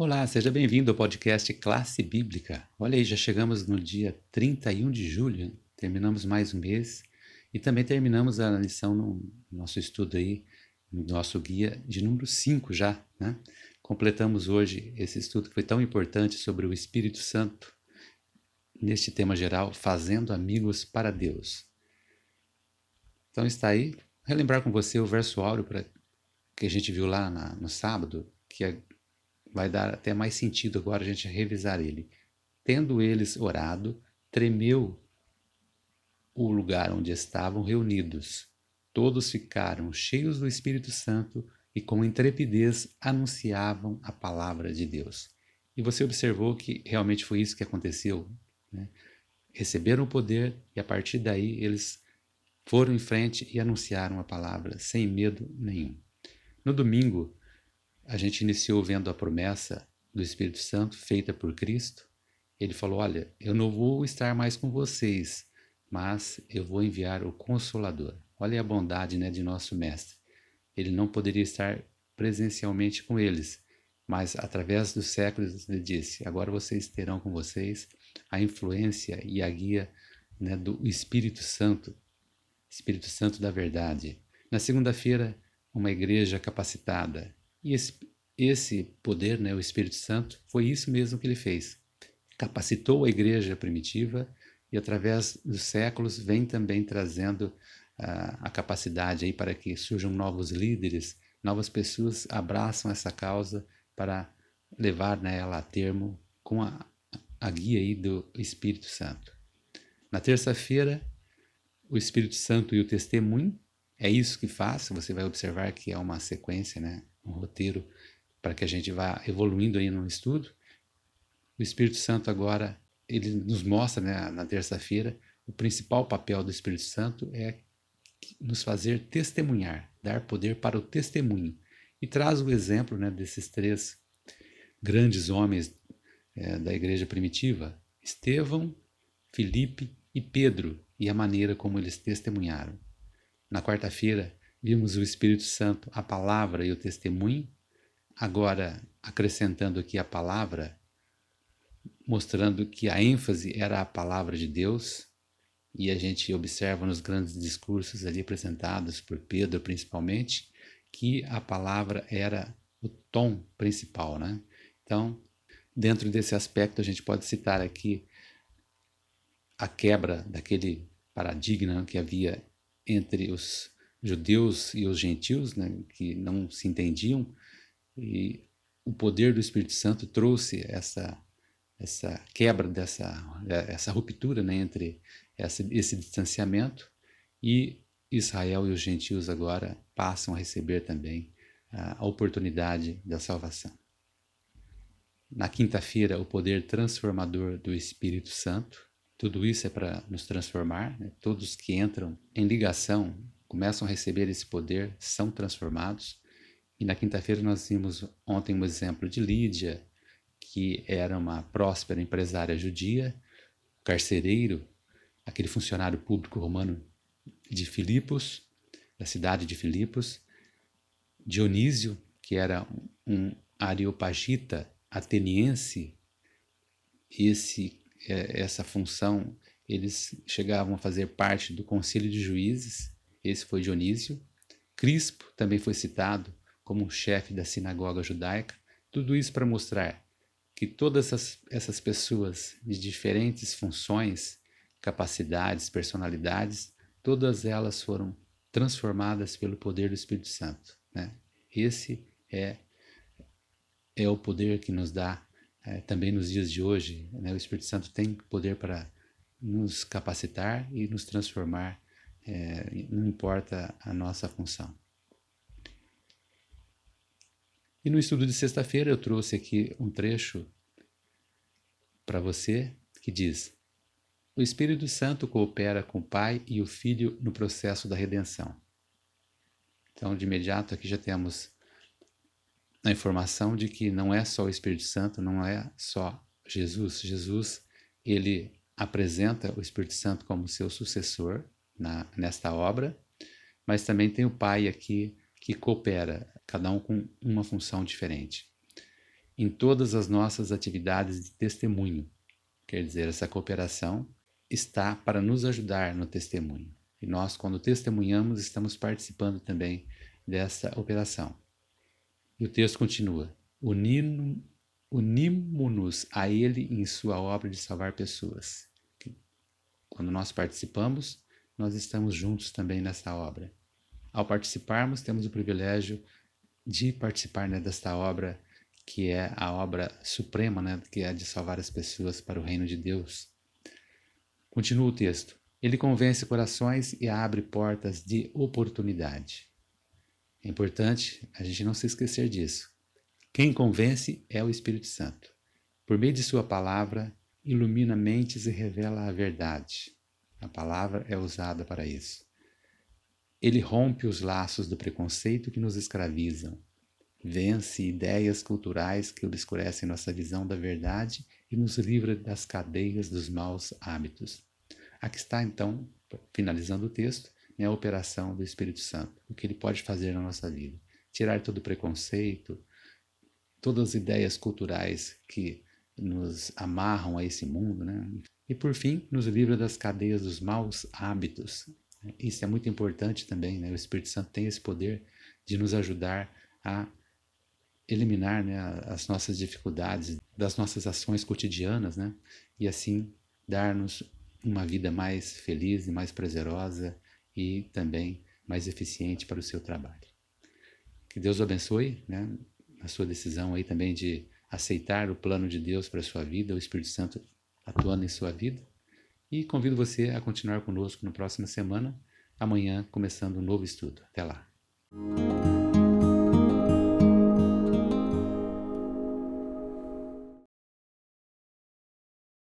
Olá, seja bem-vindo ao podcast Classe Bíblica. Olha aí, já chegamos no dia 31 de julho, terminamos mais um mês e também terminamos a lição no nosso estudo aí, no nosso guia de número 5 já, né? Completamos hoje esse estudo que foi tão importante sobre o Espírito Santo, neste tema geral, Fazendo Amigos para Deus. Então está aí, relembrar com você o verso áureo pra, que a gente viu lá na, no sábado, que é, vai dar até mais sentido agora a gente revisar ele. Tendo eles orado, tremeu o lugar onde estavam reunidos. Todos ficaram cheios do Espírito Santo e com intrepidez anunciavam a palavra de Deus. E você observou que realmente foi isso que aconteceu. Né? Receberam o poder e a partir daí eles foram em frente e anunciaram a palavra sem medo nenhum. No domingo, a gente iniciou vendo a promessa do Espírito Santo feita por Cristo. Ele falou: Olha, eu não vou estar mais com vocês, mas eu vou enviar o Consolador. Olha a bondade né, de nosso Mestre. Ele não poderia estar presencialmente com eles, mas através dos séculos ele disse: agora vocês terão com vocês a influência e a guia né, do Espírito Santo, Espírito Santo da verdade. Na segunda-feira, uma igreja capacitada. E esse, esse poder, né, o Espírito Santo, foi isso mesmo que ele fez. Capacitou a igreja primitiva e através dos séculos vem também trazendo uh, a capacidade aí para que surjam novos líderes, novas pessoas abraçam essa causa para levar né, ela a termo com a, a guia aí do Espírito Santo. Na terça-feira, o Espírito Santo e o testemunho, é isso que faz, você vai observar que é uma sequência, né, um roteiro para que a gente vá evoluindo aí no estudo. O Espírito Santo agora ele nos mostra né, na terça-feira o principal papel do Espírito Santo é nos fazer testemunhar, dar poder para o testemunho. E traz o exemplo né, desses três grandes homens é, da igreja primitiva: Estevão, Filipe e Pedro, e a maneira como eles testemunharam. Na quarta-feira, vimos o Espírito Santo, a palavra e o testemunho. Agora, acrescentando aqui a palavra, mostrando que a ênfase era a palavra de Deus, e a gente observa nos grandes discursos ali apresentados por Pedro, principalmente, que a palavra era o tom principal, né? Então, dentro desse aspecto, a gente pode citar aqui a quebra daquele paradigma que havia entre os judeus e os gentios, né, que não se entendiam, e o poder do Espírito Santo trouxe essa essa quebra dessa essa ruptura né, entre essa, esse distanciamento e Israel e os gentios agora passam a receber também a oportunidade da salvação. Na quinta-feira, o poder transformador do Espírito Santo. Tudo isso é para nos transformar. Né? Todos que entram em ligação começam a receber esse poder, são transformados. E na quinta-feira nós vimos ontem um exemplo de Lídia, que era uma próspera empresária judia, carcereiro, aquele funcionário público romano de Filipos, da cidade de Filipos, Dionísio, que era um areopagita ateniense, esse, essa função, eles chegavam a fazer parte do concílio de juízes, esse foi Dionísio. Crispo também foi citado como chefe da sinagoga judaica, tudo isso para mostrar que todas essas, essas pessoas de diferentes funções, capacidades, personalidades, todas elas foram transformadas pelo poder do Espírito Santo. Né? Esse é, é o poder que nos dá é, também nos dias de hoje. Né? O Espírito Santo tem poder para nos capacitar e nos transformar, é, não importa a nossa função. E no estudo de sexta-feira eu trouxe aqui um trecho para você que diz: O Espírito Santo coopera com o Pai e o Filho no processo da redenção. Então, de imediato, aqui já temos a informação de que não é só o Espírito Santo, não é só Jesus. Jesus, ele apresenta o Espírito Santo como seu sucessor na, nesta obra, mas também tem o Pai aqui que coopera, cada um com uma função diferente. em todas as nossas atividades de testemunho. Quer dizer, essa cooperação está para nos ajudar no testemunho. E nós, quando testemunhamos, estamos participando também dessa operação. E o texto continua: unimos-nos a Ele em Sua obra de salvar pessoas. Quando nós participamos, nós estamos juntos também nessa obra. Ao participarmos, temos o privilégio de participar né, desta obra que é a obra suprema, né, que é de salvar as pessoas para o reino de Deus. Continua o texto. Ele convence corações e abre portas de oportunidade. É importante a gente não se esquecer disso. Quem convence é o Espírito Santo. Por meio de Sua palavra, ilumina mentes e revela a verdade. A palavra é usada para isso. Ele rompe os laços do preconceito que nos escravizam vence ideias culturais que obscurecem nossa visão da verdade e nos livra das cadeias dos maus hábitos. Aqui está, então, finalizando o texto, né, a operação do Espírito Santo, o que ele pode fazer na nossa vida. Tirar todo preconceito, todas as ideias culturais que nos amarram a esse mundo, né? E por fim, nos livra das cadeias dos maus hábitos. Isso é muito importante também, né? O Espírito Santo tem esse poder de nos ajudar a eliminar né, as nossas dificuldades das nossas ações cotidianas, né? E assim dar-nos uma vida mais feliz e mais prazerosa e também mais eficiente para o seu trabalho. Que Deus o abençoe, né? Na sua decisão aí também de aceitar o plano de Deus para a sua vida, o Espírito Santo atuando em sua vida. E convido você a continuar conosco na próxima semana, amanhã começando um novo estudo. Até lá.